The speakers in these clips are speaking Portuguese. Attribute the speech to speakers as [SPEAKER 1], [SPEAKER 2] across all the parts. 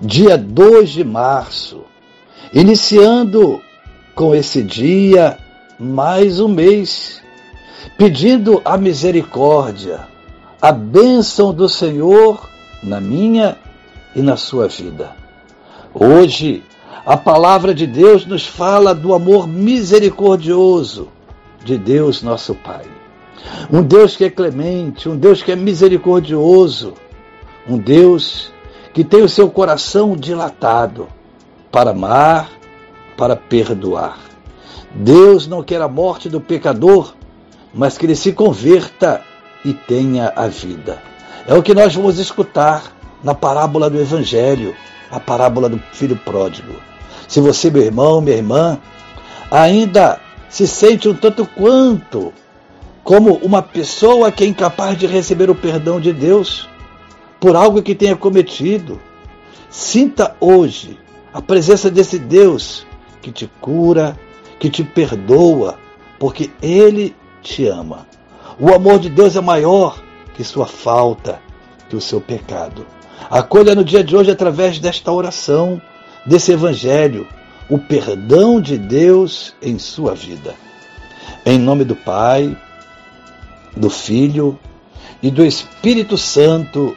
[SPEAKER 1] dia 2 de março, iniciando com esse dia mais um mês, pedindo a misericórdia, a bênção do Senhor na minha e na sua vida. Hoje, a palavra de Deus nos fala do amor misericordioso de Deus, nosso Pai. Um Deus que é clemente, um Deus que é misericordioso, um Deus que tem o seu coração dilatado para amar, para perdoar. Deus não quer a morte do pecador, mas que ele se converta e tenha a vida. É o que nós vamos escutar na parábola do Evangelho, a parábola do filho pródigo. Se você, meu irmão, minha irmã, ainda se sente um tanto quanto como uma pessoa que é incapaz de receber o perdão de Deus, por algo que tenha cometido. Sinta hoje a presença desse Deus que te cura, que te perdoa, porque Ele te ama. O amor de Deus é maior que sua falta, que o seu pecado. Acolha no dia de hoje, através desta oração, desse Evangelho, o perdão de Deus em sua vida. Em nome do Pai, do Filho e do Espírito Santo.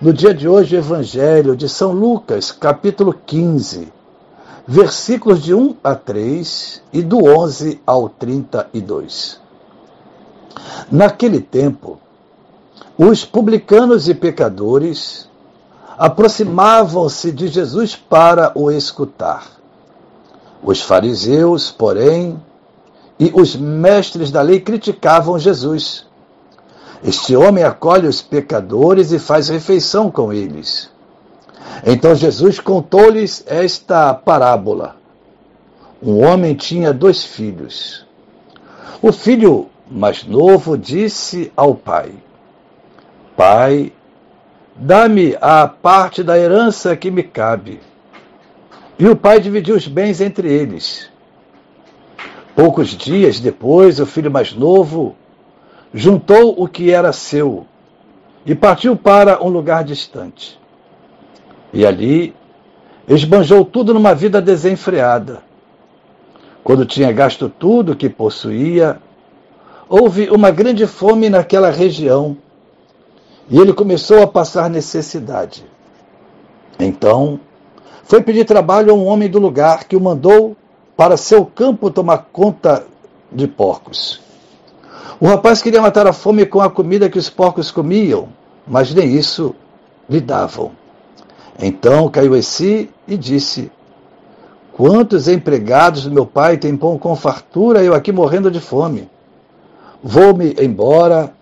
[SPEAKER 1] no dia de hoje, o Evangelho de São Lucas, capítulo 15, versículos de 1 a 3 e do 11 ao 32. Naquele tempo, os publicanos e pecadores aproximavam-se de Jesus para o escutar. Os fariseus, porém, e os mestres da lei criticavam Jesus este homem acolhe os pecadores e faz refeição com eles. Então Jesus contou-lhes esta parábola. Um homem tinha dois filhos. O filho mais novo disse ao pai: Pai, dá-me a parte da herança que me cabe. E o pai dividiu os bens entre eles. Poucos dias depois, o filho mais novo juntou o que era seu e partiu para um lugar distante. E ali esbanjou tudo numa vida desenfreada. Quando tinha gasto tudo que possuía, houve uma grande fome naquela região e ele começou a passar necessidade. Então, foi pedir trabalho a um homem do lugar que o mandou para seu campo tomar conta de porcos. O rapaz queria matar a fome com a comida que os porcos comiam, mas nem isso lhe davam. Então caiu em si e disse: Quantos empregados do meu pai têm pão com fartura eu aqui morrendo de fome? Vou-me embora,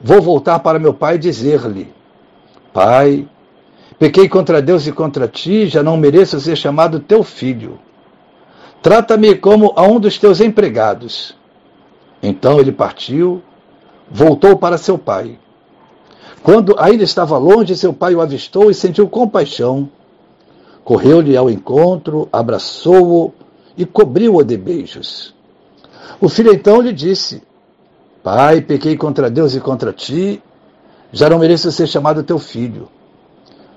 [SPEAKER 1] vou voltar para meu pai e dizer-lhe: Pai, pequei contra Deus e contra ti, já não mereço ser chamado teu filho. Trata-me como a um dos teus empregados. Então ele partiu, voltou para seu pai. Quando ainda estava longe, seu pai o avistou e sentiu compaixão. Correu-lhe ao encontro, abraçou-o e cobriu-o de beijos. O filho então lhe disse: Pai, pequei contra Deus e contra ti, já não mereço ser chamado teu filho.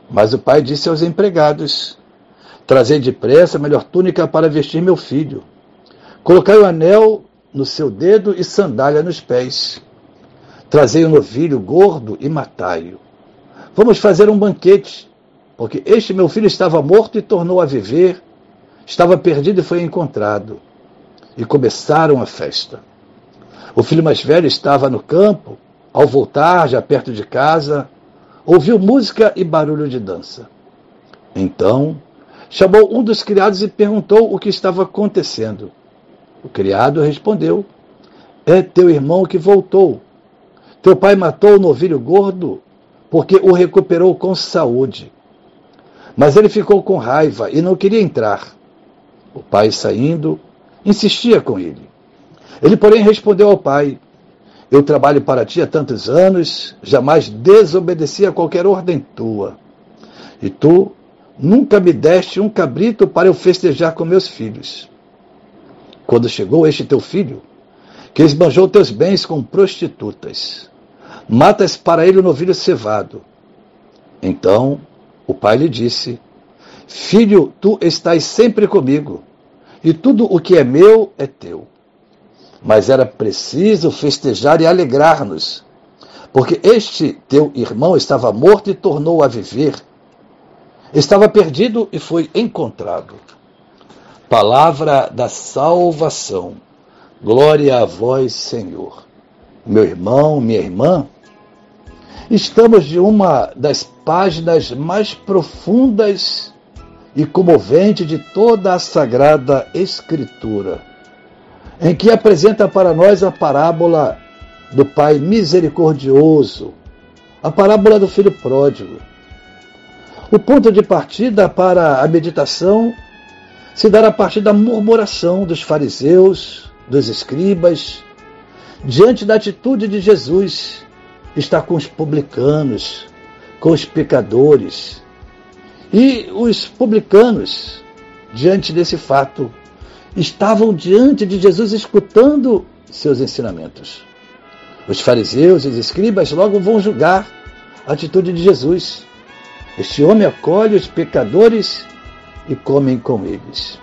[SPEAKER 1] Mas o pai disse aos empregados: Trazei depressa a melhor túnica para vestir meu filho. Colocai o anel no seu dedo e sandália nos pés. Trazei o um novilho gordo e matai-o. Vamos fazer um banquete, porque este meu filho estava morto e tornou a viver, estava perdido e foi encontrado. E começaram a festa. O filho mais velho estava no campo, ao voltar, já perto de casa, ouviu música e barulho de dança. Então, chamou um dos criados e perguntou o que estava acontecendo. O criado respondeu: É teu irmão que voltou. Teu pai matou o novilho gordo porque o recuperou com saúde. Mas ele ficou com raiva e não queria entrar. O pai, saindo, insistia com ele. Ele, porém, respondeu ao pai: Eu trabalho para ti há tantos anos, jamais desobedeci a qualquer ordem tua. E tu nunca me deste um cabrito para eu festejar com meus filhos. Quando chegou este teu filho, que esbanjou teus bens com prostitutas, matas para ele o novilho cevado. Então o pai lhe disse: Filho, tu estás sempre comigo, e tudo o que é meu é teu. Mas era preciso festejar e alegrar-nos, porque este teu irmão estava morto e tornou a viver. Estava perdido e foi encontrado. Palavra da salvação. Glória a vós, Senhor. Meu irmão, minha irmã, estamos de uma das páginas mais profundas e comoventes de toda a Sagrada Escritura em que apresenta para nós a parábola do Pai misericordioso, a parábola do filho pródigo. O ponto de partida para a meditação se dará a partir da murmuração dos fariseus, dos escribas, diante da atitude de Jesus, está com os publicanos, com os pecadores. E os publicanos, diante desse fato, estavam diante de Jesus escutando seus ensinamentos. Os fariseus e os escribas logo vão julgar a atitude de Jesus. Este homem acolhe os pecadores e comem com eles.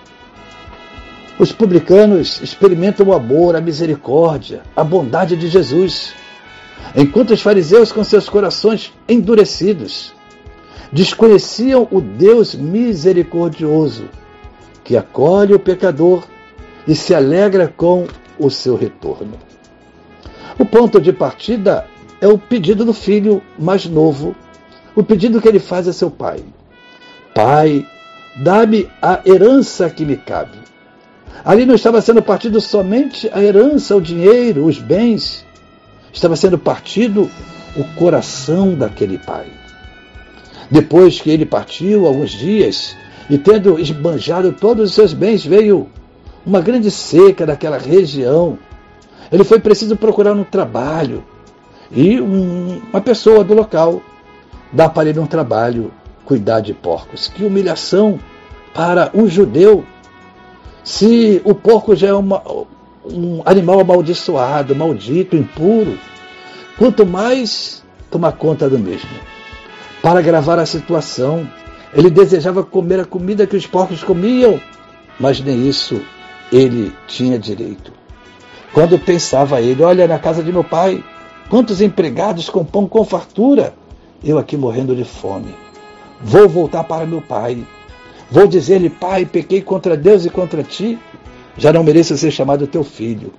[SPEAKER 1] Os publicanos experimentam o amor, a misericórdia, a bondade de Jesus, enquanto os fariseus, com seus corações endurecidos, desconheciam o Deus misericordioso que acolhe o pecador e se alegra com o seu retorno. O ponto de partida é o pedido do filho mais novo, o pedido que ele faz a seu pai: Pai, dá-me a herança que me cabe. Ali não estava sendo partido somente a herança, o dinheiro, os bens, estava sendo partido o coração daquele pai. Depois que ele partiu, alguns dias, e tendo esbanjado todos os seus bens, veio uma grande seca daquela região. Ele foi preciso procurar um trabalho. E um, uma pessoa do local dá para ele um trabalho, cuidar de porcos. Que humilhação para um judeu. Se o porco já é uma, um animal amaldiçoado, maldito, impuro, quanto mais tomar conta do mesmo. Para agravar a situação, ele desejava comer a comida que os porcos comiam, mas nem isso ele tinha direito. Quando pensava ele, olha, na casa de meu pai, quantos empregados com pão com fartura, eu aqui morrendo de fome. Vou voltar para meu pai. Vou dizer-lhe, pai, pequei contra Deus e contra ti, já não mereço ser chamado teu filho.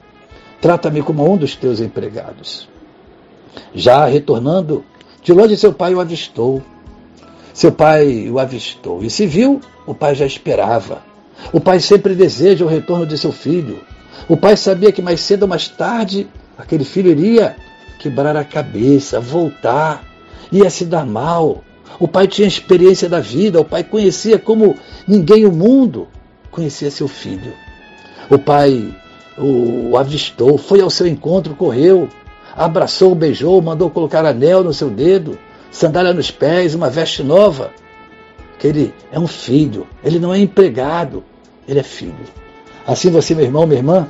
[SPEAKER 1] Trata-me como um dos teus empregados. Já retornando, de longe seu pai o avistou seu pai o avistou e se viu, o pai já esperava. O pai sempre deseja o retorno de seu filho. O pai sabia que mais cedo ou mais tarde aquele filho iria quebrar a cabeça, voltar, ia se dar mal. O pai tinha experiência da vida, o pai conhecia como ninguém o mundo conhecia seu filho. O pai o avistou, foi ao seu encontro, correu, abraçou, beijou, mandou colocar anel no seu dedo sandália nos pés, uma veste nova. Que ele é um filho, ele não é empregado, ele é filho. Assim você, meu irmão, minha irmã,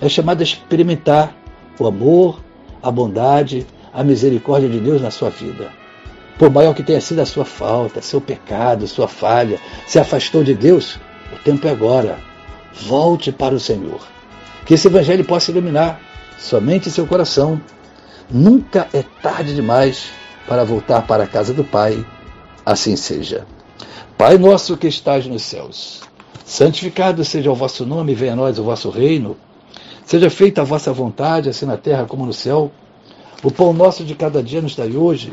[SPEAKER 1] é chamado a experimentar o amor, a bondade, a misericórdia de Deus na sua vida. Por maior que tenha sido a sua falta, seu pecado, sua falha, se afastou de Deus, o tempo é agora. Volte para o Senhor. Que esse Evangelho possa iluminar somente seu coração. Nunca é tarde demais para voltar para a casa do Pai. Assim seja. Pai nosso que estás nos céus, santificado seja o vosso nome, venha a nós o vosso reino. Seja feita a vossa vontade, assim na terra como no céu. O pão nosso de cada dia nos dai hoje.